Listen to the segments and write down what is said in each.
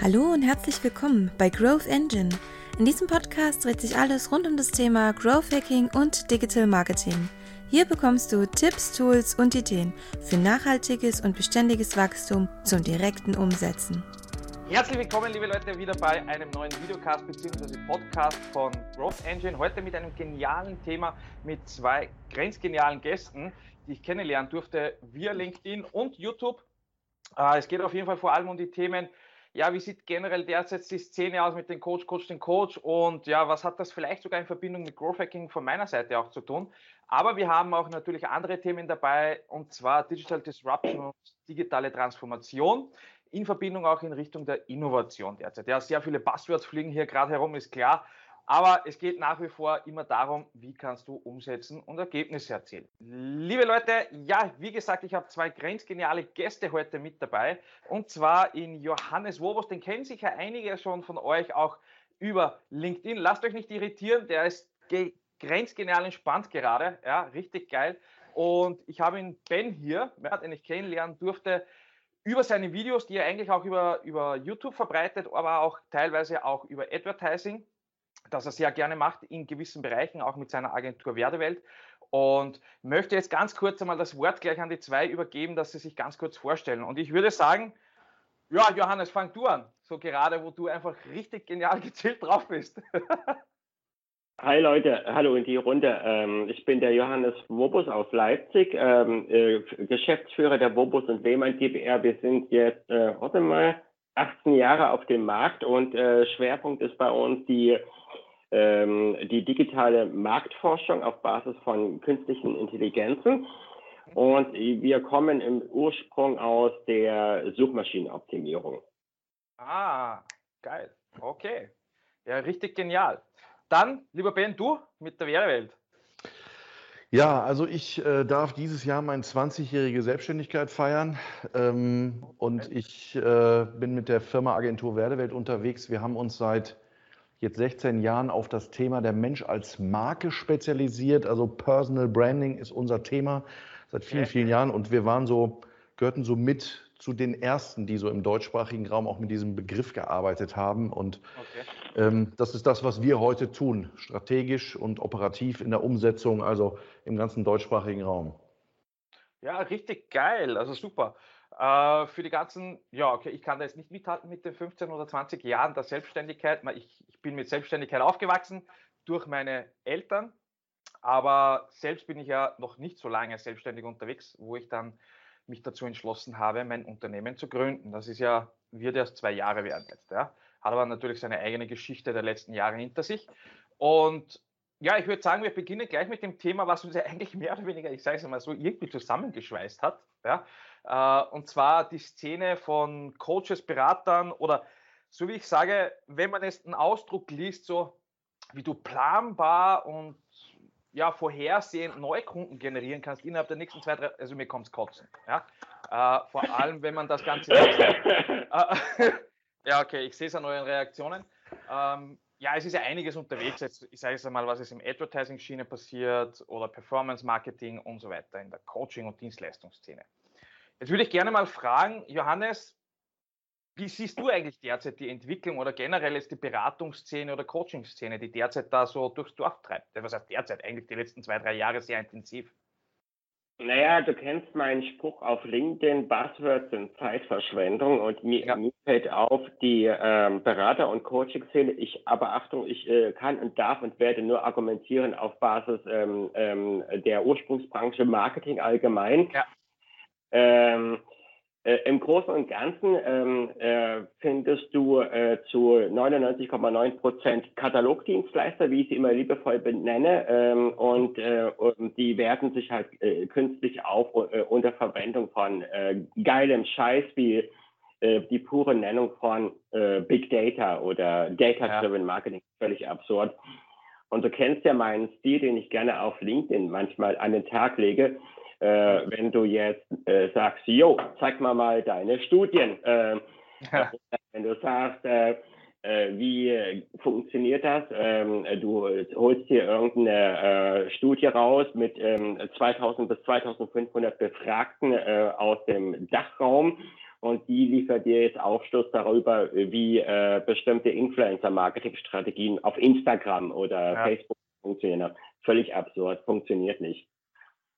Hallo und herzlich willkommen bei Growth Engine. In diesem Podcast dreht sich alles rund um das Thema Growth Hacking und Digital Marketing. Hier bekommst du Tipps, Tools und Ideen für nachhaltiges und beständiges Wachstum zum direkten Umsetzen. Herzlich willkommen, liebe Leute, wieder bei einem neuen Videocast bzw. Podcast von Growth Engine. Heute mit einem genialen Thema mit zwei grenzgenialen Gästen, die ich kennenlernen durfte via LinkedIn und YouTube. Äh, es geht auf jeden Fall vor allem um die Themen ja, wie sieht generell derzeit die Szene aus mit dem Coach, Coach, den Coach und ja, was hat das vielleicht sogar in Verbindung mit Growth Hacking von meiner Seite auch zu tun? Aber wir haben auch natürlich andere Themen dabei und zwar Digital Disruption und digitale Transformation in Verbindung auch in Richtung der Innovation derzeit. Ja, sehr viele Buzzwords fliegen hier gerade herum, ist klar. Aber es geht nach wie vor immer darum, wie kannst du umsetzen und Ergebnisse erzielen. Liebe Leute, ja, wie gesagt, ich habe zwei grenzgeniale Gäste heute mit dabei. Und zwar in Johannes Wobos, den kennen sicher einige schon von euch auch über LinkedIn. Lasst euch nicht irritieren, der ist grenzgenial entspannt gerade. Ja, richtig geil. Und ich habe ihn Ben hier, den ich kennenlernen durfte, über seine Videos, die er eigentlich auch über, über YouTube verbreitet, aber auch teilweise auch über Advertising das er sehr gerne macht in gewissen Bereichen, auch mit seiner Agentur Werdewelt. Und möchte jetzt ganz kurz einmal das Wort gleich an die zwei übergeben, dass sie sich ganz kurz vorstellen. Und ich würde sagen, ja, Johannes, fang du an. So gerade, wo du einfach richtig genial gezielt drauf bist. Hi Leute, hallo in die Runde. Ähm, ich bin der Johannes Wobus aus Leipzig, ähm, äh, Geschäftsführer der Wobus und Lehmann GbR. Wir sind jetzt, äh, warte mal, 18 Jahre auf dem Markt und äh, Schwerpunkt ist bei uns die ähm, die digitale Marktforschung auf Basis von künstlichen Intelligenzen. Und wir kommen im Ursprung aus der Suchmaschinenoptimierung. Ah, geil. Okay. Ja, richtig genial. Dann, lieber Ben, du mit der Wehrwelt. Ja, also ich äh, darf dieses Jahr meine 20-jährige Selbstständigkeit feiern ähm, und ich äh, bin mit der Firma Agentur Werdewelt unterwegs. Wir haben uns seit jetzt 16 Jahren auf das Thema der Mensch als Marke spezialisiert. Also Personal Branding ist unser Thema seit vielen, vielen Jahren. Und wir waren so, gehörten so mit zu den ersten, die so im deutschsprachigen Raum auch mit diesem Begriff gearbeitet haben. Und okay. ähm, das ist das, was wir heute tun, strategisch und operativ in der Umsetzung, also im ganzen deutschsprachigen Raum. Ja, richtig geil, also super. Äh, für die ganzen, ja, okay, ich kann da jetzt nicht mithalten mit den 15 oder 20 Jahren der Selbstständigkeit. Ich, ich bin mit Selbstständigkeit aufgewachsen durch meine Eltern, aber selbst bin ich ja noch nicht so lange selbstständig unterwegs, wo ich dann mich dazu entschlossen habe, mein Unternehmen zu gründen. Das ist ja, wird erst zwei Jahre werden jetzt, ja. Hat aber natürlich seine eigene Geschichte der letzten Jahre hinter sich. Und ja, ich würde sagen, wir beginnen gleich mit dem Thema, was uns ja eigentlich mehr oder weniger, ich sage es mal so, irgendwie zusammengeschweißt hat. Ja? Äh, und zwar die Szene von Coaches, Beratern oder so wie ich sage, wenn man jetzt einen Ausdruck liest, so wie du planbar und ja, vorhersehend Neukunden generieren kannst innerhalb der nächsten zwei, drei, also mir kommt es kotzen. Ja? Äh, vor allem, wenn man das Ganze. äh, ja, okay, ich sehe es an euren Reaktionen. Ähm, ja, es ist ja einiges unterwegs. Jetzt, ich sage es einmal, was ist im Advertising-Schiene passiert oder Performance-Marketing und so weiter in der Coaching- und Dienstleistungsszene. Jetzt würde ich gerne mal fragen, Johannes, wie siehst du eigentlich derzeit die Entwicklung oder generell ist die Beratungsszene oder Coaching-Szene, die derzeit da so durchs Dorf treibt? Was heißt derzeit? Eigentlich die letzten zwei, drei Jahre sehr intensiv. Naja, du kennst meinen Spruch auf LinkedIn, Buzzwords sind Zeitverschwendung und mir, ja. mir fällt auf die ähm, Berater- und Coaching-Szene. Ich, aber Achtung, ich äh, kann und darf und werde nur argumentieren auf Basis ähm, ähm, der Ursprungsbranche Marketing allgemein. Ja. Ähm, äh, Im Großen und Ganzen ähm, äh, findest du äh, zu 99,9 Prozent Katalogdienstleister, wie ich sie immer liebevoll benenne, ähm, und, äh, und, die werten sich halt äh, künstlich auf äh, unter Verwendung von geilem Scheiß wie die pure Nennung von Big Data oder Data-Driven. Marketing, völlig absurd. Und du kennst ja meinen Stil, den ich gerne auf LinkedIn manchmal an den Tag lege äh, wenn du jetzt äh, sagst, jo, zeig mal mal deine Studien. Äh, ja. Wenn du sagst, äh, äh, wie funktioniert das? Ähm, du holst hier irgendeine äh, Studie raus mit ähm, 2000 bis 2500 Befragten aus dem Dachraum und die liefert dir jetzt Aufschluss darüber, wie äh, bestimmte Influencer-Marketing-Strategien auf Instagram oder ja. Facebook funktionieren. Völlig absurd, funktioniert nicht.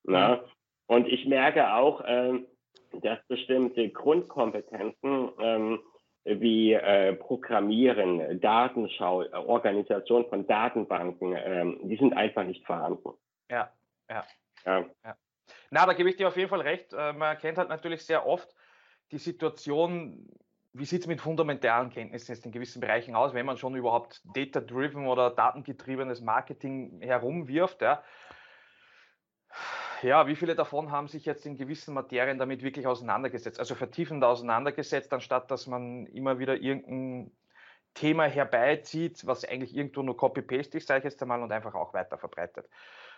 Na? Und ich merke auch, ähm, dass bestimmte Grundkompetenzen ähm, wie äh, Programmieren, Datenschau, Organisation von Datenbanken, ähm, die sind einfach nicht vorhanden. Ja, ja. ja. ja. Na, da gebe ich dir auf jeden Fall recht. Äh, man erkennt halt natürlich sehr oft die Situation, wie sieht es mit fundamentalen Kenntnissen in gewissen Bereichen aus, wenn man schon überhaupt data-driven oder datengetriebenes Marketing herumwirft. Ja ja, wie viele davon haben sich jetzt in gewissen Materien damit wirklich auseinandergesetzt, also vertiefend auseinandergesetzt, anstatt dass man immer wieder irgendein Thema herbeizieht, was eigentlich irgendwo nur Copy-Paste ist, sage ich jetzt einmal, und einfach auch weiter verbreitet.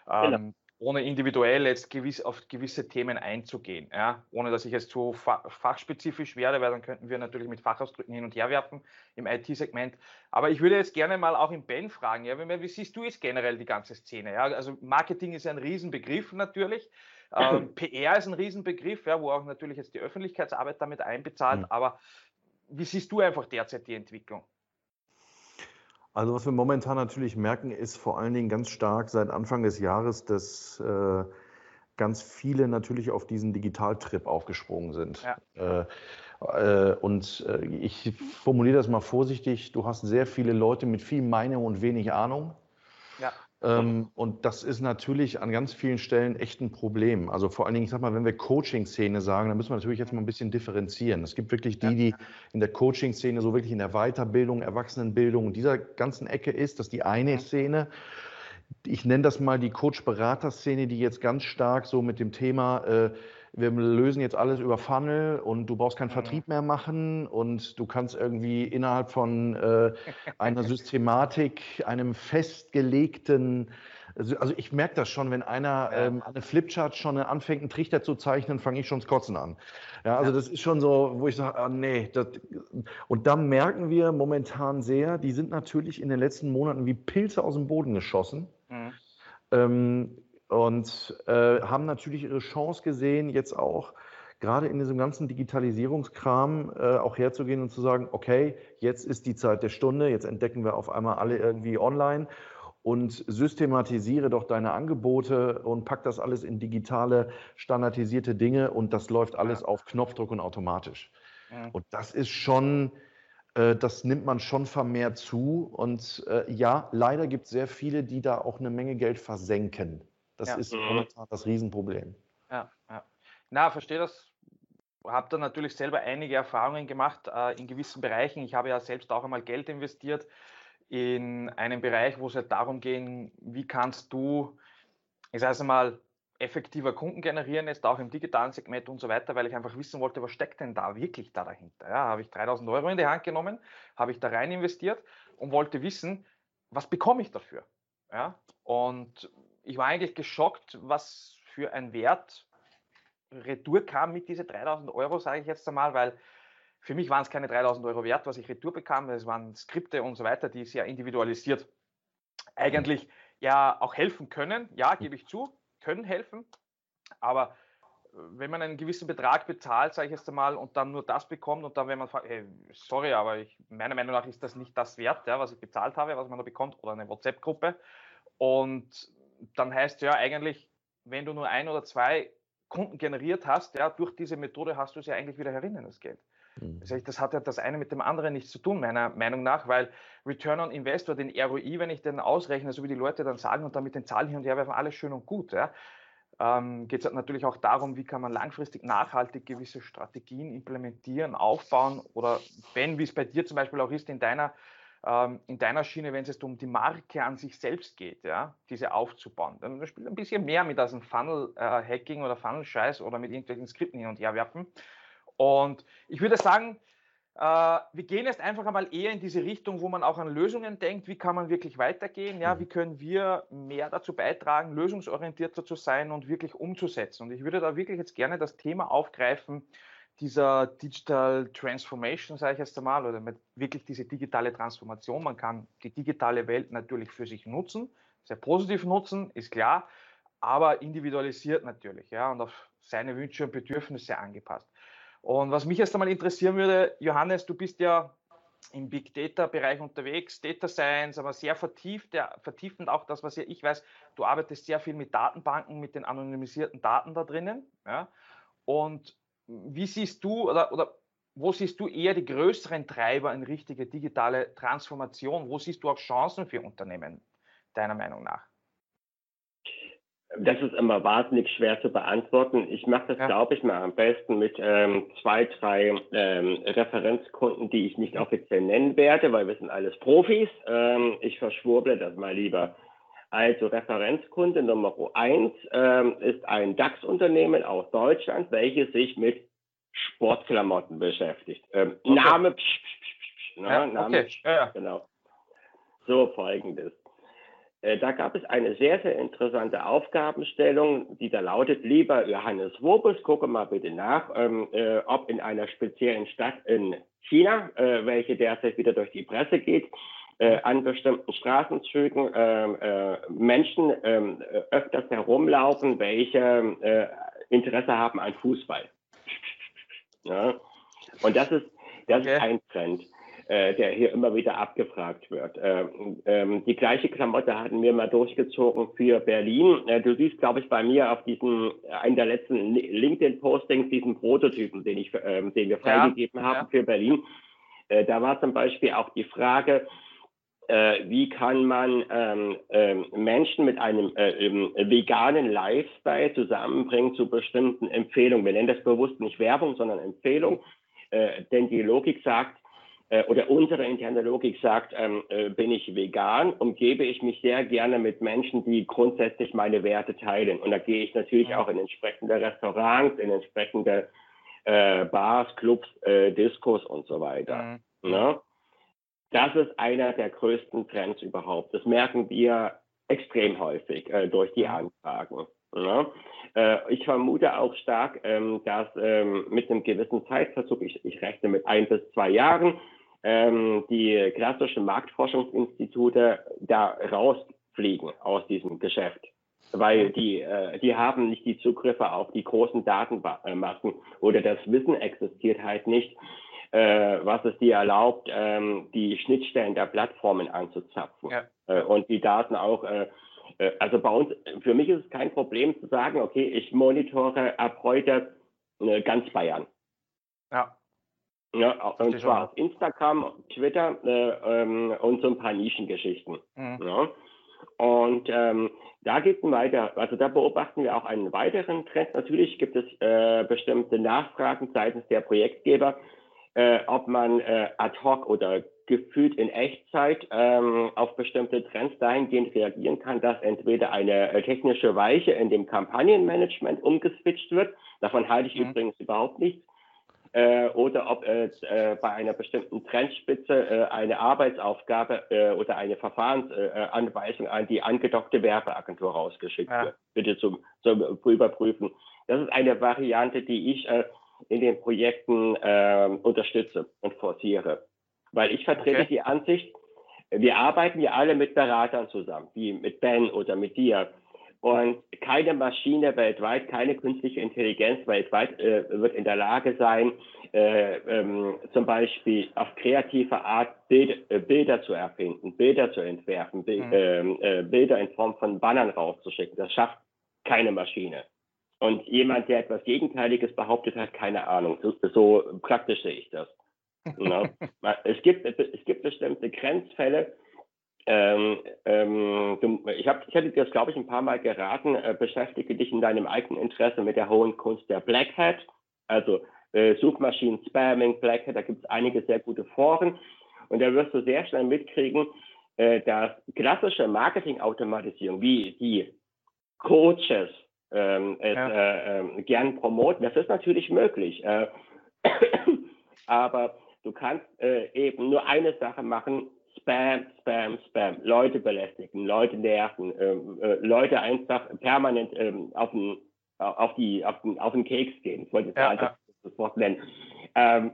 Genau. Ähm, ohne individuell jetzt gewiss, auf gewisse Themen einzugehen, ja? ohne dass ich jetzt zu fachspezifisch werde, weil dann könnten wir natürlich mit Fachausdrücken hin und her werfen im IT-Segment. Aber ich würde jetzt gerne mal auch im Ben fragen, ja? wie, siehst du jetzt generell die ganze Szene? Ja? Also Marketing ist ein Riesenbegriff natürlich. Ähm, PR ist ein Riesenbegriff, ja, wo auch natürlich jetzt die Öffentlichkeitsarbeit damit einbezahlt. Mhm. Aber wie siehst du einfach derzeit die Entwicklung? Also was wir momentan natürlich merken, ist vor allen Dingen ganz stark seit Anfang des Jahres, dass äh, ganz viele natürlich auf diesen Digitaltrip aufgesprungen sind. Ja. Äh, äh, und äh, ich formuliere das mal vorsichtig, du hast sehr viele Leute mit viel Meinung und wenig Ahnung. Ja. Ähm, und das ist natürlich an ganz vielen Stellen echt ein Problem. Also vor allen Dingen, ich sag mal, wenn wir Coaching-Szene sagen, dann müssen wir natürlich jetzt mal ein bisschen differenzieren. Es gibt wirklich die, die in der Coaching-Szene, so wirklich in der Weiterbildung, Erwachsenenbildung, dieser ganzen Ecke ist, das ist die eine Szene. Ich nenne das mal die Coach-Berater-Szene, die jetzt ganz stark so mit dem Thema äh, wir lösen jetzt alles über Funnel und du brauchst keinen mhm. Vertrieb mehr machen und du kannst irgendwie innerhalb von äh, einer Systematik, einem festgelegten, also, also ich merke das schon, wenn einer ähm, eine Flipchart schon anfängt, einen Trichter zu zeichnen, fange ich schon das Kotzen an. Ja, also das ist schon so, wo ich sage, ah, nee. Das, und dann merken wir momentan sehr, die sind natürlich in den letzten Monaten wie Pilze aus dem Boden geschossen. Mhm. Ähm, und äh, haben natürlich ihre Chance gesehen, jetzt auch gerade in diesem ganzen Digitalisierungskram äh, auch herzugehen und zu sagen, okay, jetzt ist die Zeit der Stunde, jetzt entdecken wir auf einmal alle irgendwie online und systematisiere doch deine Angebote und pack das alles in digitale, standardisierte Dinge und das läuft alles auf Knopfdruck und automatisch. Ja. Und das ist schon, äh, das nimmt man schon vermehrt zu. Und äh, ja, leider gibt es sehr viele, die da auch eine Menge Geld versenken. Das ja. ist mhm. momentan das Riesenproblem. Ja, ja. Na, verstehe das. Habe da natürlich selber einige Erfahrungen gemacht äh, in gewissen Bereichen. Ich habe ja selbst auch einmal Geld investiert in einen Bereich, wo es halt darum ging, wie kannst du, ich sage es mal, effektiver Kunden generieren, jetzt auch im digitalen Segment und so weiter, weil ich einfach wissen wollte, was steckt denn da wirklich da dahinter. Ja, habe ich 3000 Euro in die Hand genommen, habe ich da rein investiert und wollte wissen, was bekomme ich dafür. Ja, und ich war eigentlich geschockt, was für ein Wert Retour kam mit diesen 3000 Euro, sage ich jetzt einmal, weil für mich waren es keine 3000 Euro wert, was ich Retour bekam. Es waren Skripte und so weiter, die sehr individualisiert eigentlich ja auch helfen können. Ja, gebe ich zu, können helfen. Aber äh, wenn man einen gewissen Betrag bezahlt, sage ich jetzt einmal, und dann nur das bekommt und dann, wenn man fragt, hey, sorry, aber ich, meiner Meinung nach ist das nicht das wert, ja, was ich bezahlt habe, was man da bekommt, oder eine WhatsApp-Gruppe. Und dann heißt ja eigentlich, wenn du nur ein oder zwei Kunden generiert hast, ja, durch diese Methode hast du es ja eigentlich wieder herinnen, das Geld. Mhm. Das hat ja das eine mit dem anderen nichts zu tun, meiner Meinung nach, weil Return on Investor, den ROI, wenn ich den ausrechne, so wie die Leute dann sagen und dann mit den Zahlen hin und her werfen, alles schön und gut. Ja. Ähm, geht es halt natürlich auch darum, wie kann man langfristig nachhaltig gewisse Strategien implementieren, aufbauen oder wenn, wie es bei dir zum Beispiel auch ist, in deiner ähm, in deiner Schiene, wenn es jetzt um die Marke an sich selbst geht, ja, diese aufzubauen. Dann spielt ein bisschen mehr mit als ein Funnel-Hacking äh, oder Funnel-Scheiß oder mit irgendwelchen Skripten hin und her werfen. Und ich würde sagen, äh, wir gehen jetzt einfach einmal eher in diese Richtung, wo man auch an Lösungen denkt. Wie kann man wirklich weitergehen? Ja, wie mhm. können wir mehr dazu beitragen, lösungsorientierter zu sein und wirklich umzusetzen? Und ich würde da wirklich jetzt gerne das Thema aufgreifen, dieser Digital Transformation, sage ich jetzt einmal, oder mit wirklich diese digitale Transformation. Man kann die digitale Welt natürlich für sich nutzen, sehr positiv nutzen, ist klar, aber individualisiert natürlich, ja, und auf seine Wünsche und Bedürfnisse angepasst. Und was mich erst einmal interessieren würde, Johannes, du bist ja im Big Data Bereich unterwegs, Data Science, aber sehr vertieft, ja, vertiefend auch das, was ja ich weiß, du arbeitest sehr viel mit Datenbanken, mit den anonymisierten Daten da drinnen. Ja? Und wie siehst du oder, oder wo siehst du eher die größeren Treiber in richtige digitale Transformation? Wo siehst du auch Chancen für Unternehmen, deiner Meinung nach? Das ist immer wahnsinnig schwer zu beantworten. Ich mache das, ja. glaube ich, mal am besten mit ähm, zwei, drei ähm, Referenzkunden, die ich nicht offiziell nennen werde, weil wir sind alles Profis. Ähm, ich verschwurble das mal lieber. Also Referenzkunde Nummer eins ähm, ist ein DAX-Unternehmen aus Deutschland, welches sich mit Sportklamotten beschäftigt. Ähm, okay. Name, psch, psch, psch, ne? ja, Name, okay. ja. genau. So folgendes. Äh, da gab es eine sehr, sehr interessante Aufgabenstellung, die da lautet, lieber Johannes Wobus, gucke mal bitte nach, ähm, äh, ob in einer speziellen Stadt in China, äh, welche derzeit wieder durch die Presse geht, an bestimmten Straßenzügen ähm, äh, Menschen ähm, öfters herumlaufen, welche Interesse haben an Fußball. Ja? Und das ist, das okay. ist ein Trend. Äh, der hier immer wieder abgefragt wird. Ähm, ähm, die gleiche Klamotte hatten wir mal durchgezogen für Berlin. Äh, du siehst, glaube ich, bei mir auf diesem, äh, einen der letzten LinkedIn-Postings, diesen Prototypen, den, ich, ähm, den wir freigegeben ja, haben ja. für Berlin. Äh, da war zum Beispiel auch die Frage, äh, wie kann man ähm, ähm, Menschen mit einem äh, ähm, veganen Lifestyle zusammenbringen zu bestimmten Empfehlungen. Wir nennen das bewusst nicht Werbung, sondern Empfehlung. Äh, denn die Logik sagt, äh, oder unsere interne Logik sagt, ähm, äh, bin ich vegan, umgebe ich mich sehr gerne mit Menschen, die grundsätzlich meine Werte teilen. Und da gehe ich natürlich auch in entsprechende Restaurants, in entsprechende äh, Bars, Clubs, Diskos und so weiter. Mhm. Ne? Das ist einer der größten Trends überhaupt. Das merken wir extrem häufig äh, durch die. Anfragen. Ne? Äh, ich vermute auch stark, ähm, dass ähm, mit einem gewissen Zeitverzug, ich, ich rechne mit ein bis zwei Jahren, ähm, die klassischen Marktforschungsinstitute da rausfliegen aus diesem Geschäft. Weil die, äh, die haben nicht die Zugriffe auf die großen Datenmassen oder das Wissen existiert halt nicht, äh, was es dir erlaubt, ähm, die Schnittstellen der Plattformen anzuzapfen ja. äh, und die Daten auch äh, äh, also bei uns, für mich ist es kein Problem zu sagen, okay, ich monitore ab heute äh, ganz Bayern. Ja. Ja, und zwar auf Instagram, Twitter äh, ähm, und so ein paar Nischengeschichten. Mhm. Ja. Und ähm, da geht es weiter, also da beobachten wir auch einen weiteren Trend. Natürlich gibt es äh, bestimmte Nachfragen seitens der Projektgeber, äh, ob man äh, ad hoc oder gefühlt in Echtzeit ähm, auf bestimmte Trends dahingehend reagieren kann, dass entweder eine äh, technische Weiche in dem Kampagnenmanagement umgeswitcht wird. Davon halte ich mhm. übrigens überhaupt nichts äh, oder ob äh, bei einer bestimmten Trendspitze äh, eine Arbeitsaufgabe äh, oder eine Verfahrensanweisung an die angedockte Werbeagentur rausgeschickt ja. wird. Bitte zum, zum Überprüfen. Das ist eine Variante, die ich äh, in den Projekten äh, unterstütze und forciere. Weil ich vertrete okay. die Ansicht, wir arbeiten ja alle mit Beratern zusammen, wie mit Ben oder mit dir. Und keine Maschine weltweit, keine künstliche Intelligenz weltweit äh, wird in der Lage sein, äh, ähm, zum Beispiel auf kreative Art Bild, äh, Bilder zu erfinden, Bilder zu entwerfen, Bi mhm. Ähm, äh, Bilder in Form von Bannern rauszuschicken. Das schafft keine Maschine. Und jemand, der etwas Gegenteiliges behauptet hat, keine Ahnung. So, so praktisch sehe ich das. no. es, gibt, es gibt bestimmte Grenzfälle, ähm, ähm, ich, hab, ich hätte dir das, glaube ich, ein paar Mal geraten, äh, beschäftige dich in deinem eigenen Interesse mit der hohen Kunst der Black Hat, also äh, Suchmaschinen, Spamming, Black Hat, da gibt es einige sehr gute Foren und da wirst du sehr schnell mitkriegen, äh, dass klassische Marketingautomatisierung, wie die Coaches ähm, es ja. äh, ähm, gern promoten, das ist natürlich möglich, äh, aber du kannst äh, eben nur eine Sache machen, Spam, Spam, Spam, Leute belästigen, Leute nerven, ähm, äh, Leute einfach permanent ähm, auf, den, auf, die, auf, den, auf den Keks gehen. Ich wollte jetzt ja, einfach ja. das Wort nennen. Ähm,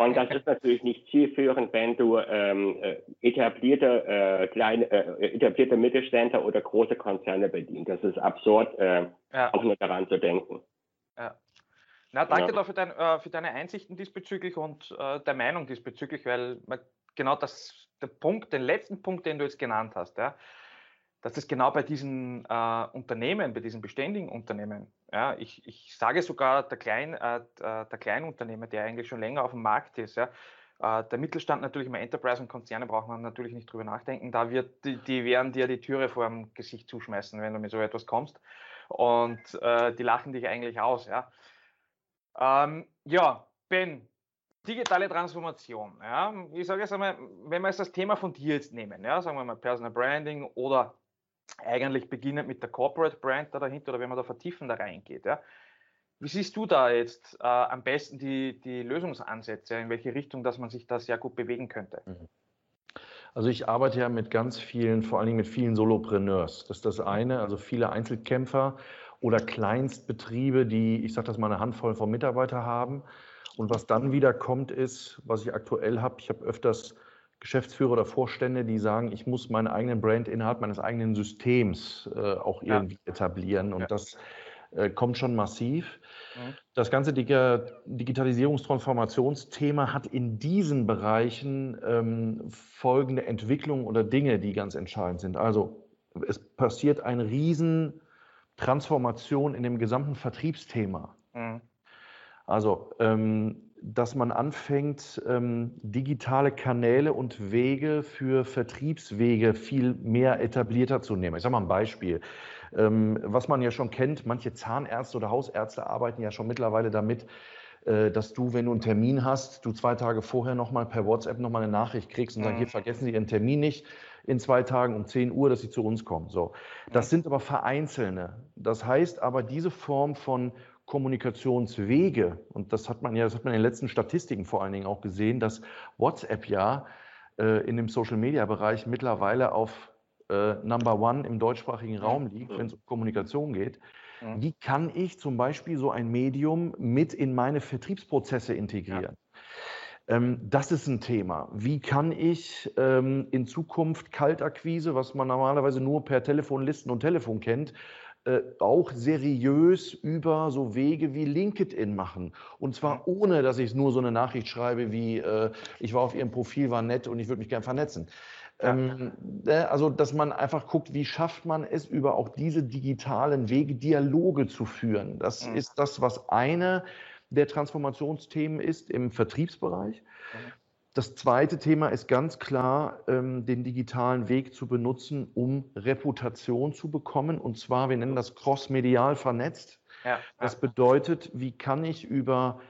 und das ist natürlich nicht zielführend, wenn du ähm, äh, etablierte, äh, kleine, äh, etablierte Mittelständler oder große Konzerne bedienst. Das ist absurd, äh, ja. auch nur daran zu denken. Ja. Na, danke ja. dafür dein, äh, für deine Einsichten diesbezüglich und äh, der Meinung diesbezüglich, weil genau das, der Punkt, den letzten Punkt, den du jetzt genannt hast, ja, dass es genau bei diesen äh, Unternehmen, bei diesen beständigen Unternehmen, ja, ich, ich sage sogar der, Klein, äh, der Kleinunternehmer, der eigentlich schon länger auf dem Markt ist, ja, äh, der Mittelstand natürlich immer Enterprise und Konzerne braucht man natürlich nicht drüber nachdenken. Da wird die, die werden dir die Türe vor dem Gesicht zuschmeißen, wenn du mit so etwas kommst. Und äh, die lachen dich eigentlich aus, ja. Ähm, ja, Ben, digitale Transformation. Ja, ich sage jetzt einmal, wenn wir jetzt das Thema von dir jetzt nehmen, ja, sagen wir mal Personal Branding oder eigentlich beginnend mit der Corporate Brand da dahinter oder wenn man da vertiefen da reingeht. Ja. Wie siehst du da jetzt äh, am besten die, die Lösungsansätze, in welche Richtung, dass man sich da sehr gut bewegen könnte? Mhm. Also ich arbeite ja mit ganz vielen, vor allen Dingen mit vielen Solopreneurs. Das ist das eine, also viele Einzelkämpfer oder Kleinstbetriebe, die, ich sage das mal, eine Handvoll von Mitarbeitern haben. Und was dann wieder kommt, ist, was ich aktuell habe, ich habe öfters Geschäftsführer oder Vorstände, die sagen, ich muss meinen eigenen Brand innerhalb meines eigenen Systems äh, auch irgendwie ja. etablieren. Und ja. das äh, kommt schon massiv. Mhm. Das ganze Digitalisierungstransformationsthema hat in diesen Bereichen ähm, folgende Entwicklungen oder Dinge, die ganz entscheidend sind. Also es passiert eine riesen Transformation in dem gesamten Vertriebsthema. Mhm. Also ähm, dass man anfängt, ähm, digitale Kanäle und Wege für Vertriebswege viel mehr etablierter zu nehmen. Ich sage mal ein Beispiel. Ähm, was man ja schon kennt, manche Zahnärzte oder Hausärzte arbeiten ja schon mittlerweile damit, äh, dass du, wenn du einen Termin hast, du zwei Tage vorher nochmal per WhatsApp nochmal eine Nachricht kriegst und mhm. sagst, hier vergessen Sie Ihren Termin nicht in zwei Tagen um 10 Uhr, dass Sie zu uns kommen. So. Das mhm. sind aber vereinzelte. Das heißt aber, diese Form von Kommunikationswege, und das hat man ja, das hat man in den letzten Statistiken vor allen Dingen auch gesehen, dass WhatsApp ja äh, in dem Social-Media-Bereich mittlerweile auf äh, Number One im deutschsprachigen Raum liegt, wenn es um Kommunikation geht. Wie kann ich zum Beispiel so ein Medium mit in meine Vertriebsprozesse integrieren? Ja. Ähm, das ist ein Thema. Wie kann ich ähm, in Zukunft Kaltakquise, was man normalerweise nur per Telefonlisten und Telefon kennt, äh, auch seriös über so Wege wie LinkedIn machen. Und zwar mhm. ohne, dass ich nur so eine Nachricht schreibe wie, äh, ich war auf Ihrem Profil, war nett und ich würde mich gern vernetzen. Ähm, ne, also, dass man einfach guckt, wie schafft man es, über auch diese digitalen Wege Dialoge zu führen. Das mhm. ist das, was eine der Transformationsthemen ist im Vertriebsbereich. Mhm. Das zweite Thema ist ganz klar, ähm, den digitalen Weg zu benutzen, um Reputation zu bekommen. Und zwar, wir nennen das crossmedial vernetzt. Ja, das bedeutet, wie kann ich über,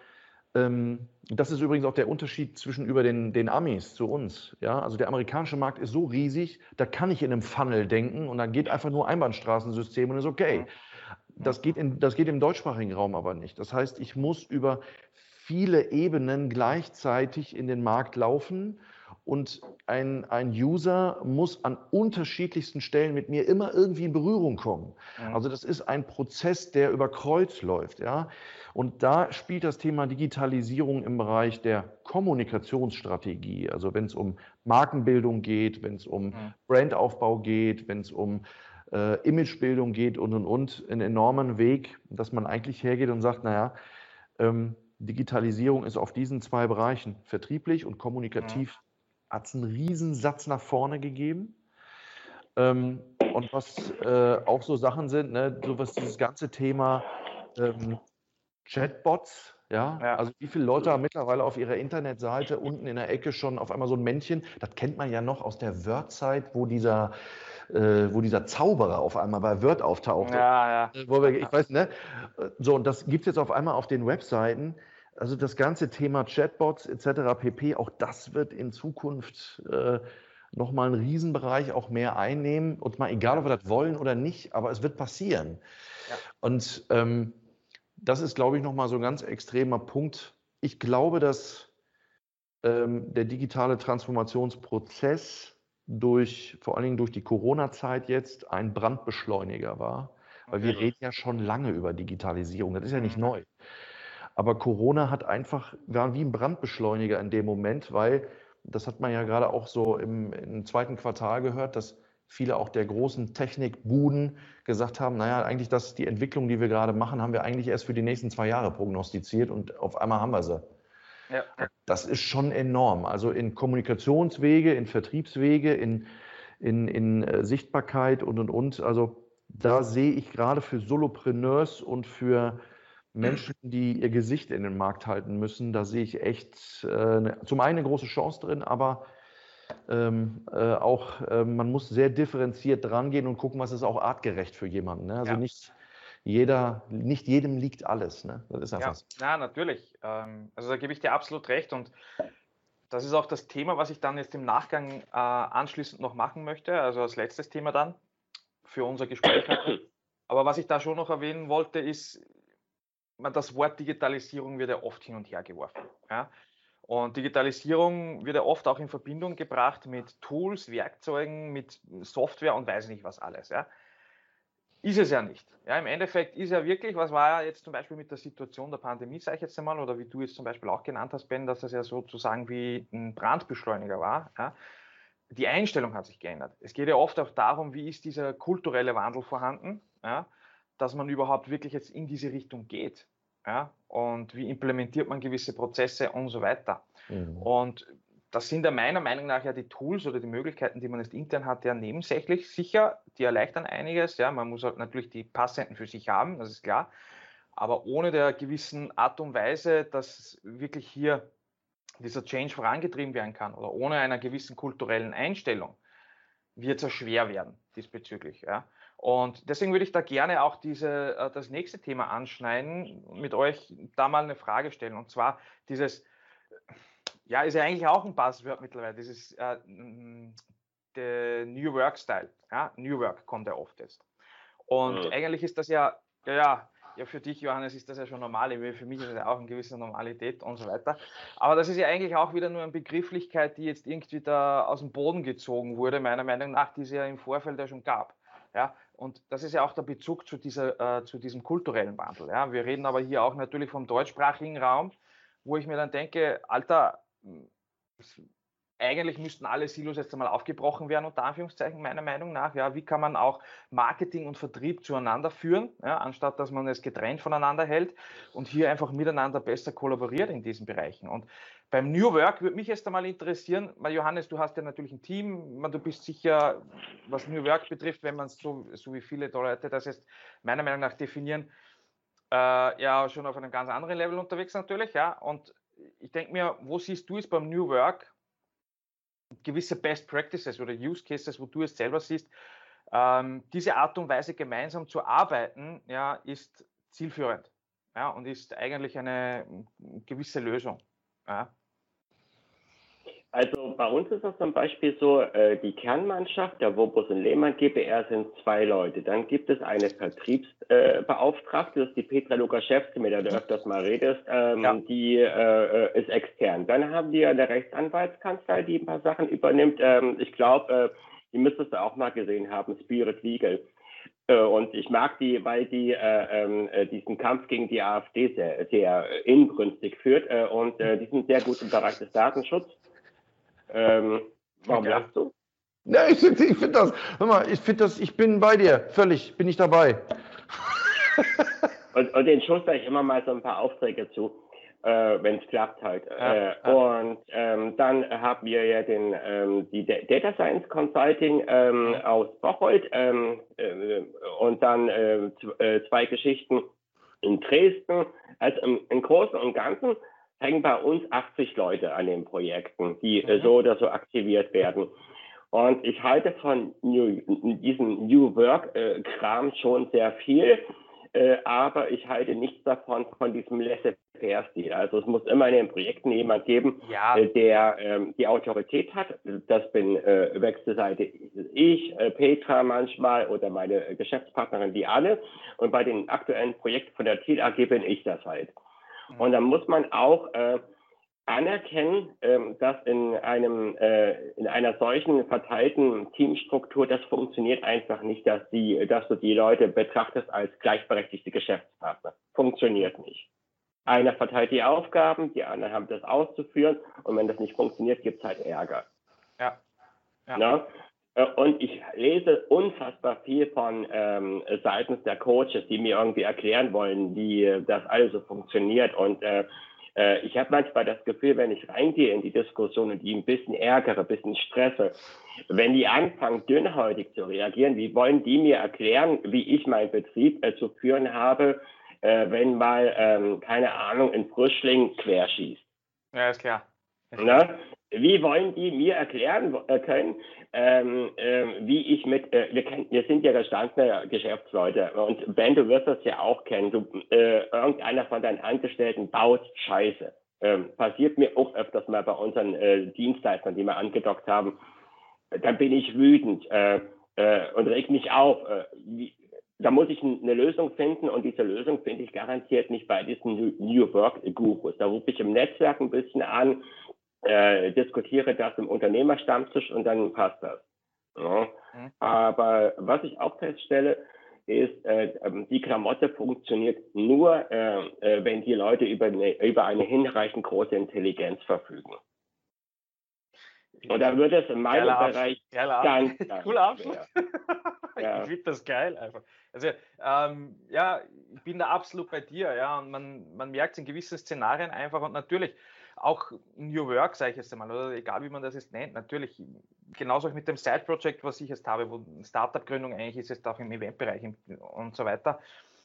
ähm, das ist übrigens auch der Unterschied zwischen über den, den Amis zu uns. Ja? Also der amerikanische Markt ist so riesig, da kann ich in einem Funnel denken und dann geht einfach nur Einbahnstraßensystem und ist okay. Das geht, in, das geht im deutschsprachigen Raum aber nicht. Das heißt, ich muss über viele Ebenen gleichzeitig in den Markt laufen und ein, ein User muss an unterschiedlichsten Stellen mit mir immer irgendwie in Berührung kommen. Mhm. Also das ist ein Prozess, der über Kreuz läuft. Ja? Und da spielt das Thema Digitalisierung im Bereich der Kommunikationsstrategie, also wenn es um Markenbildung geht, wenn es um mhm. Brandaufbau geht, wenn es um äh, Imagebildung geht und, und, und, einen enormen Weg, dass man eigentlich hergeht und sagt, naja, ähm, Digitalisierung ist auf diesen zwei Bereichen, vertrieblich und kommunikativ, ja. hat es einen Riesensatz nach vorne gegeben. Ähm, und was äh, auch so Sachen sind, ne, so was dieses ganze Thema ähm, Chatbots, ja? ja? also wie viele Leute haben mittlerweile auf ihrer Internetseite unten in der Ecke schon auf einmal so ein Männchen, das kennt man ja noch aus der Word-Zeit, wo dieser äh, wo dieser Zauberer auf einmal bei Word auftauchte. Ja, ja. Äh, wo wir, ich weiß, ne? So, und das gibt es jetzt auf einmal auf den Webseiten. Also das ganze Thema Chatbots etc. pp, auch das wird in Zukunft äh, nochmal einen Riesenbereich auch mehr einnehmen. Und mal egal, ob wir das wollen oder nicht, aber es wird passieren. Ja. Und ähm, das ist, glaube ich, nochmal so ein ganz extremer Punkt. Ich glaube, dass ähm, der digitale Transformationsprozess durch, vor allen Dingen durch die Corona-Zeit jetzt, ein Brandbeschleuniger war. Weil wir reden ja schon lange über Digitalisierung. Das ist ja nicht mhm. neu. Aber Corona hat einfach, war wie ein Brandbeschleuniger in dem Moment, weil, das hat man ja gerade auch so im, im zweiten Quartal gehört, dass viele auch der großen Technikbuden gesagt haben, naja, eigentlich das, die Entwicklung, die wir gerade machen, haben wir eigentlich erst für die nächsten zwei Jahre prognostiziert und auf einmal haben wir sie. Ja. Das ist schon enorm. Also in Kommunikationswege, in Vertriebswege, in, in, in äh, Sichtbarkeit und, und, und. Also da sehe ich gerade für Solopreneurs und für Menschen, die ihr Gesicht in den Markt halten müssen, da sehe ich echt äh, zum einen eine große Chance drin, aber ähm, äh, auch äh, man muss sehr differenziert drangehen und gucken, was ist auch artgerecht für jemanden. Ne? Also ja. nicht jeder, nicht jedem liegt alles. Ne? Das ist einfach ja, so. ja, natürlich. Ähm, also da gebe ich dir absolut recht und das ist auch das Thema, was ich dann jetzt im Nachgang äh, anschließend noch machen möchte, also als letztes Thema dann für unser Gespräch. Aber was ich da schon noch erwähnen wollte, ist, das Wort Digitalisierung wird ja oft hin und her geworfen. Ja? Und Digitalisierung wird ja oft auch in Verbindung gebracht mit Tools, Werkzeugen, mit Software und weiß nicht was alles. Ja? Ist es ja nicht. Ja, Im Endeffekt ist ja wirklich, was war ja jetzt zum Beispiel mit der Situation der Pandemie, sage ich jetzt einmal, oder wie du jetzt zum Beispiel auch genannt hast, Ben, dass das ja sozusagen wie ein Brandbeschleuniger war. Ja? Die Einstellung hat sich geändert. Es geht ja oft auch darum, wie ist dieser kulturelle Wandel vorhanden, ja? Dass man überhaupt wirklich jetzt in diese Richtung geht. Ja? Und wie implementiert man gewisse Prozesse und so weiter. Mhm. Und das sind ja meiner Meinung nach ja die Tools oder die Möglichkeiten, die man jetzt intern hat, ja nebensächlich. Sicher, die erleichtern einiges. Ja, man muss halt natürlich die Passenden für sich haben, das ist klar. Aber ohne der gewissen Art und Weise, dass wirklich hier dieser Change vorangetrieben werden kann oder ohne einer gewissen kulturellen Einstellung, wird es ja schwer werden diesbezüglich. Ja. Und deswegen würde ich da gerne auch diese, äh, das nächste Thema anschneiden, mit euch da mal eine Frage stellen. Und zwar dieses, ja, ist ja eigentlich auch ein Buzzword mittlerweile, dieses äh, der New Work Style. Ja? New Work kommt ja oft jetzt. Und mhm. eigentlich ist das ja, ja, ja, für dich, Johannes, ist das ja schon normal. Für mich ist das ja auch eine gewisse Normalität und so weiter. Aber das ist ja eigentlich auch wieder nur eine Begrifflichkeit, die jetzt irgendwie da aus dem Boden gezogen wurde, meiner Meinung nach, die es ja im Vorfeld ja schon gab. Ja, und das ist ja auch der Bezug zu, dieser, äh, zu diesem kulturellen Wandel. Ja. Wir reden aber hier auch natürlich vom deutschsprachigen Raum, wo ich mir dann denke, Alter, eigentlich müssten alle Silos jetzt einmal aufgebrochen werden, unter Anführungszeichen, meiner Meinung nach. Ja, wie kann man auch Marketing und Vertrieb zueinander führen, ja, anstatt dass man es getrennt voneinander hält und hier einfach miteinander besser kollaboriert in diesen Bereichen. Und beim New Work würde mich jetzt einmal interessieren, weil Johannes, du hast ja natürlich ein Team, du bist sicher, was New Work betrifft, wenn man es so, so wie viele Leute das jetzt meiner Meinung nach definieren, äh, ja schon auf einem ganz anderen Level unterwegs natürlich, ja. Und ich denke mir, wo siehst du es beim New Work gewisse Best Practices oder Use Cases, wo du es selber siehst, ähm, diese Art und Weise gemeinsam zu arbeiten, ja, ist zielführend ja, und ist eigentlich eine gewisse Lösung. Ja. Also bei uns ist das zum Beispiel so, äh, die Kernmannschaft, der Wobus und Lehmann GBR sind zwei Leute. Dann gibt es eine Vertriebsbeauftragte, äh, das ist die Petra Lukaschewski, mit der du öfters mal redest, ähm, ja. die äh, ist extern. Dann haben wir eine Rechtsanwaltskanzlei, die ein paar Sachen übernimmt. Ähm, ich glaube, äh, die müsstest du auch mal gesehen haben, Spirit Legal. Äh, und ich mag die, weil die äh, ähm, äh, diesen Kampf gegen die AfD sehr, sehr inbrünstig führt äh, und äh, die sind sehr gut im Bereich des Datenschutzes. Ähm, warum okay. lachst du? Ja, ich, ich finde das, hör mal, ich finde das, ich bin bei dir, völlig, bin ich dabei. und, und den Schuss ich immer mal so ein paar Aufträge zu, äh, wenn es klappt halt. Ja, äh, ja. Und ähm, dann haben wir ja den, ähm, die Data Science Consulting ähm, aus Bocholt ähm, äh, und dann äh, äh, zwei Geschichten in Dresden. Also im, im Großen und Ganzen hängen bei uns 80 Leute an den Projekten, die äh, mhm. so oder so aktiviert werden. Und ich halte von New, diesem New Work-Kram äh, schon sehr viel, äh, aber ich halte nichts davon von diesem Laissez-faire-Stil. Also es muss immer in den Projekten jemand geben, ja. der ähm, die Autorität hat. Das bin äh, Wechselseite ich, Petra manchmal oder meine Geschäftspartnerin, die alle. Und bei den aktuellen Projekten von der TIL AG bin ich das halt. Und dann muss man auch äh, anerkennen, ähm, dass in einem äh, in einer solchen verteilten Teamstruktur das funktioniert einfach nicht, dass die, dass du die Leute betrachtest als gleichberechtigte Geschäftspartner. Funktioniert nicht. Einer verteilt die Aufgaben, die anderen haben das auszuführen und wenn das nicht funktioniert, gibt es halt Ärger. Ja. ja. Na? Äh, und ich lese unfassbar viel von ähm, seitens der Coaches, die mir irgendwie erklären wollen, wie das alles so funktioniert. Und äh, äh, ich habe manchmal das Gefühl, wenn ich reingehe in die Diskussion und die ein bisschen ärgere, ein bisschen stresse, wenn die anfangen, dünnhäutig zu reagieren, wie wollen die mir erklären, wie ich meinen Betrieb äh, zu führen habe, äh, wenn mal, ähm, keine Ahnung, ein Frischling querschießt? Ja, ist klar. Ne? Wie wollen die mir erklären äh, können, ähm, ähm, wie ich mit, äh, wir, kenn, wir sind ja gestandene Geschäftsleute und Ben, du wirst das ja auch kennen, du, äh, irgendeiner von deinen Angestellten baut Scheiße. Ähm, passiert mir auch öfters mal bei unseren äh, Dienstleistern, die wir angedockt haben. Dann bin ich wütend äh, äh, und reg mich auf. Wie, da muss ich eine Lösung finden und diese Lösung finde ich garantiert nicht bei diesen New Work Gurus. Da rufe ich im Netzwerk ein bisschen an, äh, diskutiere das im Unternehmerstammtisch und dann passt das. Ja. Mhm. Aber was ich auch feststelle, ist, äh, ähm, die Klamotte funktioniert nur, äh, äh, wenn die Leute über eine, über eine hinreichend große Intelligenz verfügen. Und da wird es in meinem Geiler Bereich Geiler ganz, ganz Cooler Abschluss. ja. Ich finde das geil einfach. Also ähm, ja, ich bin da absolut bei dir, ja, und man, man merkt es in gewissen Szenarien einfach und natürlich, auch New Work, sage ich jetzt einmal, oder? Egal wie man das jetzt nennt, natürlich genauso mit dem Side-Project, was ich jetzt habe, wo Startup-Gründung eigentlich ist, jetzt auch im Eventbereich und so weiter,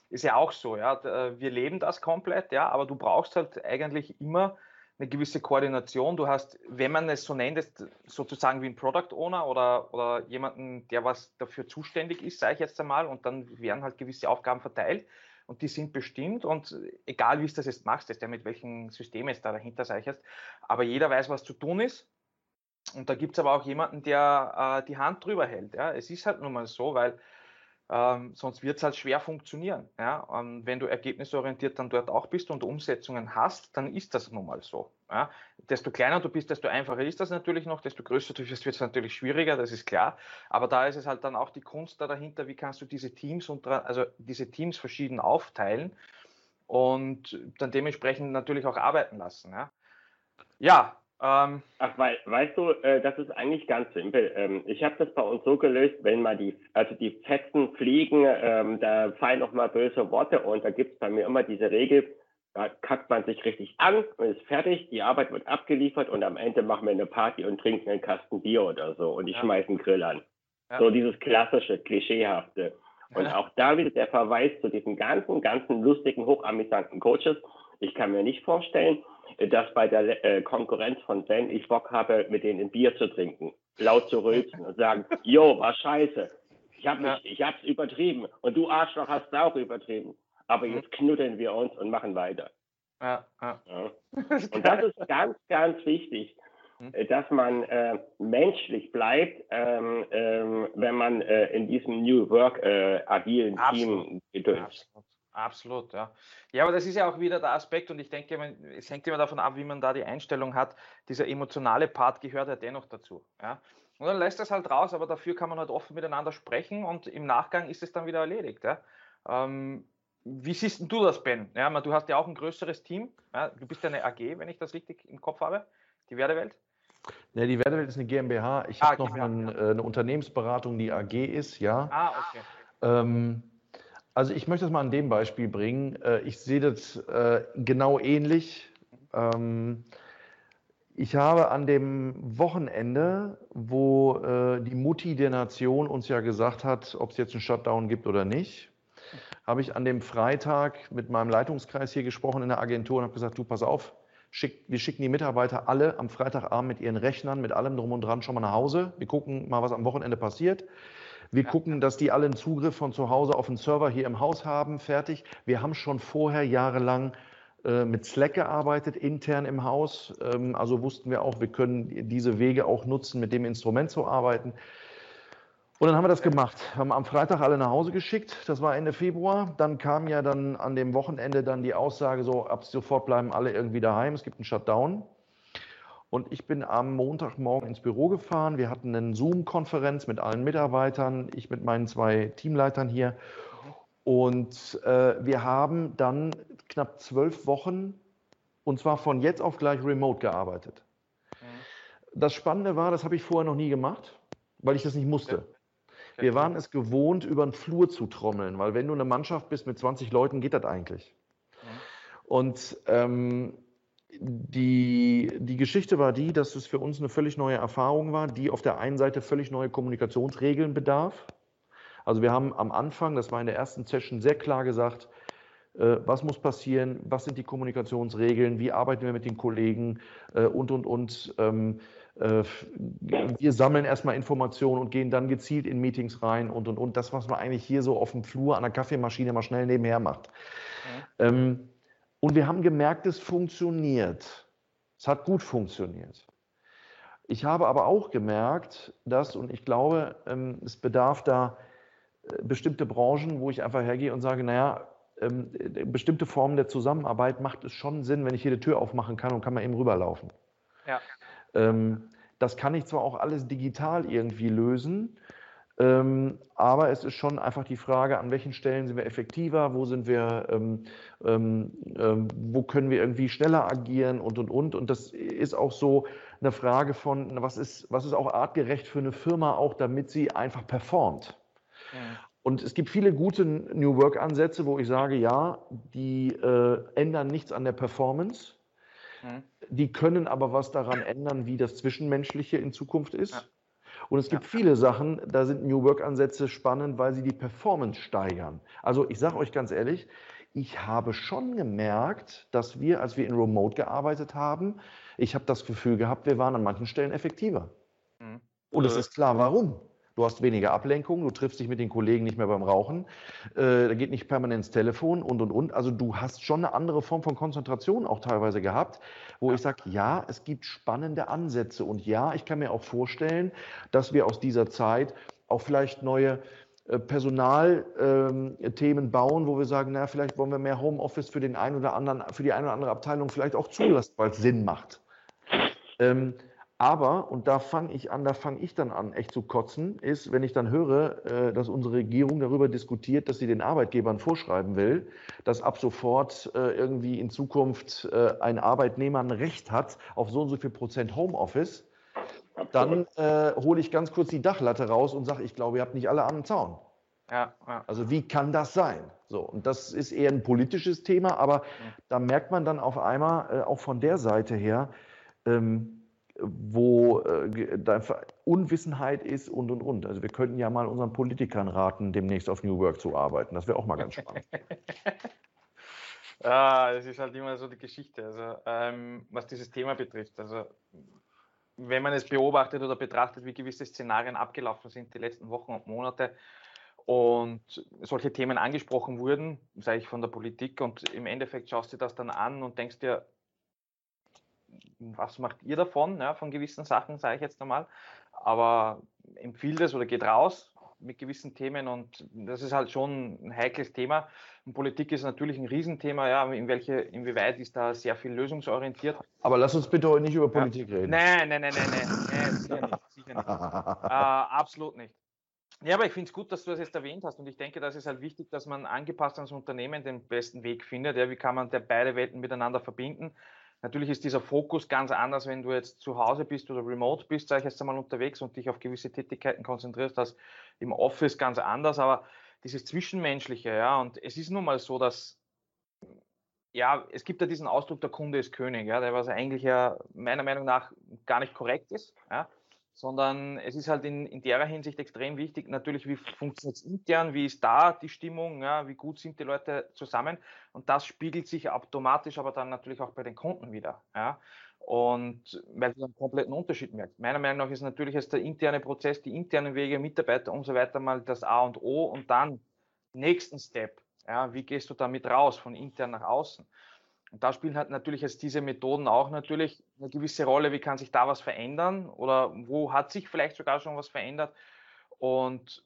ist ja auch so, ja, wir leben das komplett, ja, aber du brauchst halt eigentlich immer eine gewisse Koordination. Du hast, wenn man es so nennt, sozusagen wie ein Product Owner oder, oder jemanden, der was dafür zuständig ist, sage ich jetzt einmal, und dann werden halt gewisse Aufgaben verteilt und die sind bestimmt und egal wie es das jetzt machst, ist ja mit welchem System es da dahinter seicherst, aber jeder weiß, was zu tun ist. Und da gibt es aber auch jemanden, der äh, die Hand drüber hält. Ja? Es ist halt nun mal so, weil ähm, sonst wird es halt schwer funktionieren. Ja? Und wenn du ergebnisorientiert dann dort auch bist und Umsetzungen hast, dann ist das nun mal so. Ja? Desto kleiner du bist, desto einfacher ist das natürlich noch, desto größer du wirst, wird es natürlich schwieriger, das ist klar. Aber da ist es halt dann auch die Kunst da dahinter, wie kannst du diese Teams und also diese Teams verschieden aufteilen und dann dementsprechend natürlich auch arbeiten lassen. Ja, ja ähm, Ach, weil, weißt du, äh, das ist eigentlich ganz simpel. Ähm, ich habe das bei uns so gelöst, wenn mal die, also die Fetzen fliegen, ähm, da fallen noch mal böse Worte und da gibt's bei mir immer diese Regel, da kackt man sich richtig an und ist fertig, die Arbeit wird abgeliefert und am Ende machen wir eine Party und trinken einen Kasten Bier oder so und ich ja. schmeiße einen Grill an. Ja. So dieses klassische, klischeehafte. Und ja. auch da wieder der Verweis zu diesen ganzen, ganzen lustigen, hochamüsanten Coaches. Ich kann mir nicht vorstellen, dass bei der äh, Konkurrenz von Zen ich Bock habe, mit denen ein Bier zu trinken, laut zu rülpsen und sagen, jo, war scheiße. Ich habe ja. ich hab's übertrieben und du Arschloch hast es auch übertrieben. Aber mhm. jetzt knuddeln wir uns und machen weiter. Ja, ja. Und das ist ganz, ganz wichtig, mhm. Äh, dass man äh, menschlich bleibt, ähm, ähm, wenn man äh, in diesem New Work äh, agilen Absolut. Team gedöns. Absolut, ja. Ja, aber das ist ja auch wieder der Aspekt und ich denke, es hängt immer davon ab, wie man da die Einstellung hat. Dieser emotionale Part gehört ja dennoch dazu. Ja. Und dann lässt das halt raus, aber dafür kann man halt offen miteinander sprechen und im Nachgang ist es dann wieder erledigt. Ja. Ähm, wie siehst du das, Ben? Ja, du hast ja auch ein größeres Team. Ja, du bist ja eine AG, wenn ich das richtig im Kopf habe, die Werdewelt. Ne, die Werdewelt ist eine GmbH. Ich ah, habe noch ein, äh, eine Unternehmensberatung, die AG ist, ja. Ah, okay. Ähm, also ich möchte das mal an dem Beispiel bringen. Äh, ich sehe das äh, genau ähnlich. Ähm, ich habe an dem Wochenende, wo äh, die Mutti der Nation uns ja gesagt hat, ob es jetzt einen Shutdown gibt oder nicht, habe ich an dem Freitag mit meinem Leitungskreis hier gesprochen in der Agentur und habe gesagt, du pass auf, wir schicken die Mitarbeiter alle am Freitagabend mit ihren Rechnern, mit allem drum und dran schon mal nach Hause. Wir gucken mal, was am Wochenende passiert. Wir ja. gucken, dass die alle einen Zugriff von zu Hause auf den Server hier im Haus haben, fertig. Wir haben schon vorher jahrelang äh, mit Slack gearbeitet, intern im Haus. Ähm, also wussten wir auch, wir können diese Wege auch nutzen, mit dem Instrument zu arbeiten. Und dann haben wir das gemacht. Wir haben am Freitag alle nach Hause geschickt. Das war Ende Februar. Dann kam ja dann an dem Wochenende dann die Aussage so, ab sofort bleiben alle irgendwie daheim. Es gibt einen Shutdown. Und ich bin am Montagmorgen ins Büro gefahren. Wir hatten eine Zoom-Konferenz mit allen Mitarbeitern, ich mit meinen zwei Teamleitern hier. Und äh, wir haben dann knapp zwölf Wochen, und zwar von jetzt auf gleich remote gearbeitet. Mhm. Das Spannende war, das habe ich vorher noch nie gemacht. weil ich das nicht musste. Wir waren es gewohnt, über den Flur zu trommeln, weil wenn du eine Mannschaft bist mit 20 Leuten, geht das eigentlich. Und ähm, die, die Geschichte war die, dass es für uns eine völlig neue Erfahrung war, die auf der einen Seite völlig neue Kommunikationsregeln bedarf. Also wir haben am Anfang, das war in der ersten Session, sehr klar gesagt, äh, was muss passieren, was sind die Kommunikationsregeln, wie arbeiten wir mit den Kollegen äh, und, und, und. Ähm, äh, wir sammeln erstmal Informationen und gehen dann gezielt in Meetings rein und, und, und. Das, was man eigentlich hier so auf dem Flur an der Kaffeemaschine mal schnell nebenher macht. Ja. Ähm, und wir haben gemerkt, es funktioniert. Es hat gut funktioniert. Ich habe aber auch gemerkt, dass, und ich glaube, ähm, es bedarf da bestimmte Branchen, wo ich einfach hergehe und sage, naja, ähm, bestimmte Formen der Zusammenarbeit macht es schon Sinn, wenn ich hier die Tür aufmachen kann und kann mal eben rüberlaufen. Ja. Ähm, das kann ich zwar auch alles digital irgendwie lösen, ähm, aber es ist schon einfach die Frage, an welchen Stellen sind wir effektiver, wo sind wir, ähm, ähm, ähm, wo können wir irgendwie schneller agieren und und und. Und das ist auch so eine Frage von, was ist, was ist auch artgerecht für eine Firma, auch damit sie einfach performt. Ja. Und es gibt viele gute New Work-Ansätze, wo ich sage, ja, die äh, ändern nichts an der Performance. Mhm. Die können aber was daran ändern, wie das Zwischenmenschliche in Zukunft ist. Ja. Und es gibt ja. viele Sachen, da sind New Work-Ansätze spannend, weil sie die Performance steigern. Also ich sage euch ganz ehrlich, ich habe schon gemerkt, dass wir, als wir in Remote gearbeitet haben, ich habe das Gefühl gehabt, wir waren an manchen Stellen effektiver. Mhm. Und es ist klar, warum. Du hast weniger Ablenkung, du triffst dich mit den Kollegen nicht mehr beim Rauchen, äh, da geht nicht permanent ins Telefon und und und. Also du hast schon eine andere Form von Konzentration auch teilweise gehabt, wo ich sage, ja, es gibt spannende Ansätze und ja, ich kann mir auch vorstellen, dass wir aus dieser Zeit auch vielleicht neue äh, Personalthemen ähm, bauen, wo wir sagen, na, vielleicht wollen wir mehr Homeoffice für den einen oder anderen, für die eine oder andere Abteilung vielleicht auch zulassen, weil es Sinn macht. Ähm, aber, und da fange ich an, da fange ich dann an, echt zu kotzen, ist, wenn ich dann höre, äh, dass unsere Regierung darüber diskutiert, dass sie den Arbeitgebern vorschreiben will, dass ab sofort äh, irgendwie in Zukunft äh, ein Arbeitnehmer ein Recht hat auf so und so viel Prozent Homeoffice, dann äh, hole ich ganz kurz die Dachlatte raus und sage, ich glaube, ihr habt nicht alle den Zaun. Ja, ja. Also wie kann das sein? So, und das ist eher ein politisches Thema, aber ja. da merkt man dann auf einmal äh, auch von der Seite her, ähm, wo äh, Unwissenheit ist und und und. Also wir könnten ja mal unseren Politikern raten, demnächst auf New Work zu arbeiten. Das wäre auch mal ganz spannend. ja, es ist halt immer so die Geschichte, also ähm, was dieses Thema betrifft. Also wenn man es beobachtet oder betrachtet, wie gewisse Szenarien abgelaufen sind die letzten Wochen und Monate und solche Themen angesprochen wurden, sage ich von der Politik und im Endeffekt schaust du das dann an und denkst dir, was macht ihr davon, ja, von gewissen Sachen, sage ich jetzt einmal. Aber empfiehlt es oder geht raus mit gewissen Themen und das ist halt schon ein heikles Thema. Und Politik ist natürlich ein Riesenthema, ja, in welche, inwieweit ist da sehr viel lösungsorientiert. Aber lass uns bitte heute nicht über Politik ja. reden. Nein, nein, nein, nein, nein, nein sicher nicht. Sicher nicht. äh, absolut nicht. Ja, aber ich finde es gut, dass du das jetzt erwähnt hast und ich denke, das ist halt wichtig, dass man angepasst ans Unternehmen den besten Weg findet. Ja, wie kann man der beide Welten miteinander verbinden? Natürlich ist dieser Fokus ganz anders, wenn du jetzt zu Hause bist oder remote bist, sage ich jetzt einmal unterwegs und dich auf gewisse Tätigkeiten konzentrierst, als im Office ganz anders, aber dieses Zwischenmenschliche, ja, und es ist nun mal so, dass, ja, es gibt ja diesen Ausdruck, der Kunde ist König, ja, der was eigentlich ja meiner Meinung nach gar nicht korrekt ist, ja, sondern es ist halt in, in der Hinsicht extrem wichtig, natürlich, wie funktioniert es intern, wie ist da die Stimmung, ja, wie gut sind die Leute zusammen und das spiegelt sich automatisch aber dann natürlich auch bei den Kunden wieder. Ja. Und weil du einen kompletten Unterschied merkst. Meiner Meinung nach ist natürlich jetzt der interne Prozess, die internen Wege, Mitarbeiter und so weiter mal das A und O und dann nächsten Step. Ja, wie gehst du damit raus, von intern nach außen? Und da spielen halt natürlich jetzt diese Methoden auch natürlich eine gewisse Rolle. Wie kann sich da was verändern oder wo hat sich vielleicht sogar schon was verändert? Und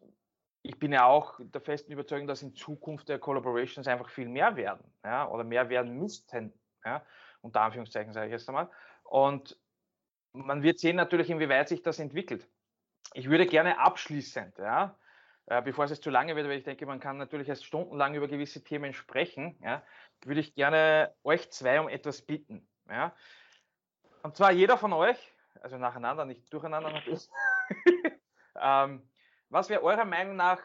ich bin ja auch der festen Überzeugung, dass in Zukunft der Collaborations einfach viel mehr werden ja, oder mehr werden müssten. Ja, unter Anführungszeichen sage ich jetzt einmal. Und man wird sehen natürlich, inwieweit sich das entwickelt. Ich würde gerne abschließend, ja, äh, bevor es jetzt zu lange wird, weil ich denke, man kann natürlich erst stundenlang über gewisse Themen sprechen, ja, würde ich gerne euch zwei um etwas bitten. Ja. Und zwar jeder von euch, also nacheinander, nicht durcheinander Ähm, was wäre eurer Meinung nach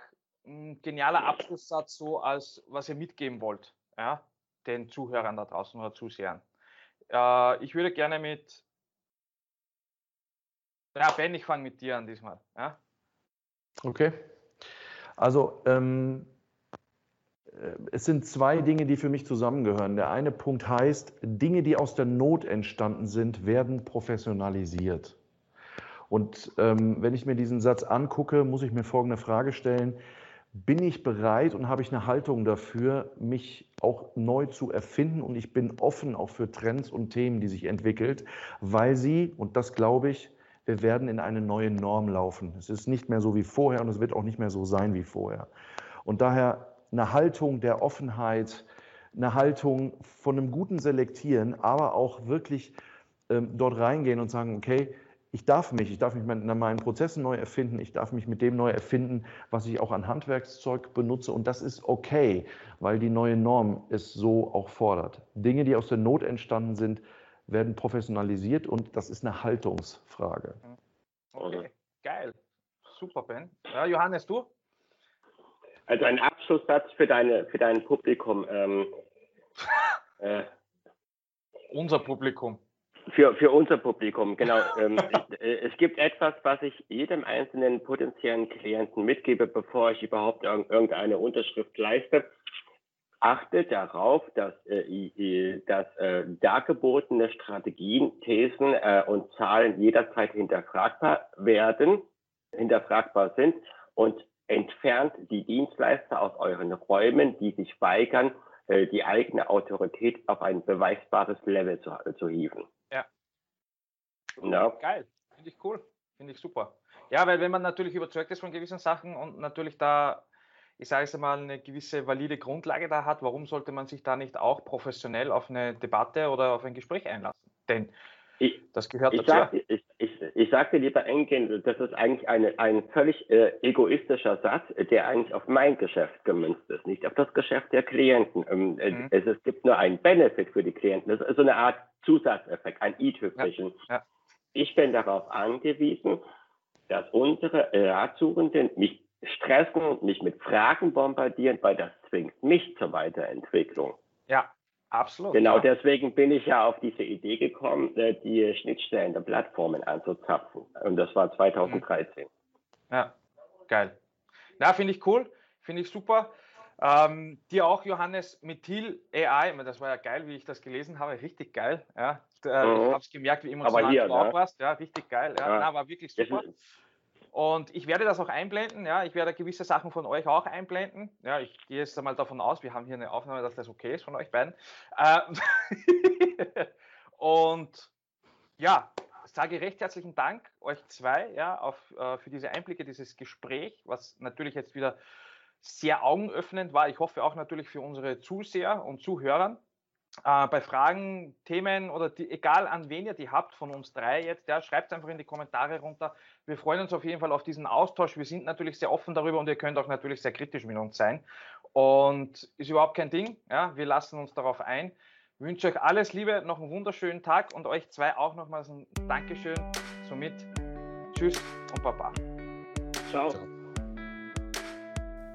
ein genialer Abschlusssatz so, als was ihr mitgeben wollt, ja, den Zuhörern da draußen oder Zusehern? Äh, ich würde gerne mit, ja, Ben, ich fange mit dir an diesmal. Ja? Okay. Also, ähm, es sind zwei Dinge, die für mich zusammengehören. Der eine Punkt heißt, Dinge, die aus der Not entstanden sind, werden professionalisiert. Und ähm, wenn ich mir diesen Satz angucke, muss ich mir folgende Frage stellen. Bin ich bereit und habe ich eine Haltung dafür, mich auch neu zu erfinden? Und ich bin offen auch für Trends und Themen, die sich entwickelt, weil sie, und das glaube ich, wir werden in eine neue Norm laufen. Es ist nicht mehr so wie vorher und es wird auch nicht mehr so sein wie vorher. Und daher eine Haltung der Offenheit, eine Haltung von einem guten Selektieren, aber auch wirklich ähm, dort reingehen und sagen, okay, ich darf mich, ich darf mich in meinen Prozessen neu erfinden, ich darf mich mit dem neu erfinden, was ich auch an Handwerkszeug benutze und das ist okay, weil die neue Norm es so auch fordert. Dinge, die aus der Not entstanden sind, werden professionalisiert und das ist eine Haltungsfrage. Okay, geil. Super, Ben. Ja, Johannes, du? Also ein Abschlusssatz für, deine, für dein Publikum. Ähm, äh, unser Publikum. Für, für unser Publikum, genau. ähm, äh, es gibt etwas, was ich jedem einzelnen potenziellen Klienten mitgebe, bevor ich überhaupt irgendeine Unterschrift leiste. Achte darauf, dass, äh, dass äh, dargebotene Strategien, Thesen äh, und Zahlen jederzeit hinterfragbar werden, hinterfragbar sind und entfernt die Dienstleister aus euren Räumen, die sich weigern, äh, die eigene Autorität auf ein beweisbares Level zu, zu hieven. Ja. No. Geil, finde ich cool, finde ich super. Ja, weil wenn man natürlich überzeugt ist von gewissen Sachen und natürlich da, ich sage es einmal, eine gewisse valide Grundlage da hat, warum sollte man sich da nicht auch professionell auf eine Debatte oder auf ein Gespräch einlassen? Denn ich, das gehört ich dazu. Sag, ich, ich, ich sagte lieber Engin, das ist eigentlich eine, ein völlig äh, egoistischer Satz, der eigentlich auf mein Geschäft gemünzt ist, nicht auf das Geschäft der Klienten. Ähm, äh, mhm. es, es, gibt nur einen Benefit für die Klienten. Das ist so eine Art Zusatzeffekt, ein i-Tüpfelchen. Ja, ja. Ich bin darauf angewiesen, dass unsere Ratsuchenden mich stressen, mich mit Fragen bombardieren, weil das zwingt mich zur Weiterentwicklung. Ja, Absolut. Genau, ja. deswegen bin ich ja auf diese Idee gekommen, äh, die Schnittstellen der Plattformen anzuzapfen. Und das war 2013. Ja, geil. Na, finde ich cool, finde ich super. Ähm, dir auch, Johannes, mit Thiel AI, das war ja geil, wie ich das gelesen habe, richtig geil. Ja. Mhm. Ich habe es gemerkt, wie emotional hier, du auch ne? warst. Ja, richtig geil. Ja, ja. Na, war wirklich super. Und ich werde das auch einblenden, ja, ich werde gewisse Sachen von euch auch einblenden. Ja, ich gehe jetzt einmal davon aus, wir haben hier eine Aufnahme, dass das okay ist von euch beiden. Äh, und ja, sage recht herzlichen Dank euch zwei, ja, auf, äh, für diese Einblicke, dieses Gespräch, was natürlich jetzt wieder sehr augenöffnend war. Ich hoffe auch natürlich für unsere Zuseher und Zuhörer äh, bei Fragen, Themen oder die, egal an wen ihr die habt von uns drei jetzt, ja, schreibt einfach in die Kommentare runter. Wir freuen uns auf jeden Fall auf diesen Austausch. Wir sind natürlich sehr offen darüber und ihr könnt auch natürlich sehr kritisch mit uns sein. Und ist überhaupt kein Ding. Ja, wir lassen uns darauf ein. Ich wünsche euch alles Liebe, noch einen wunderschönen Tag und euch zwei auch nochmals ein Dankeschön. Somit Tschüss und Baba. Ciao. Ciao.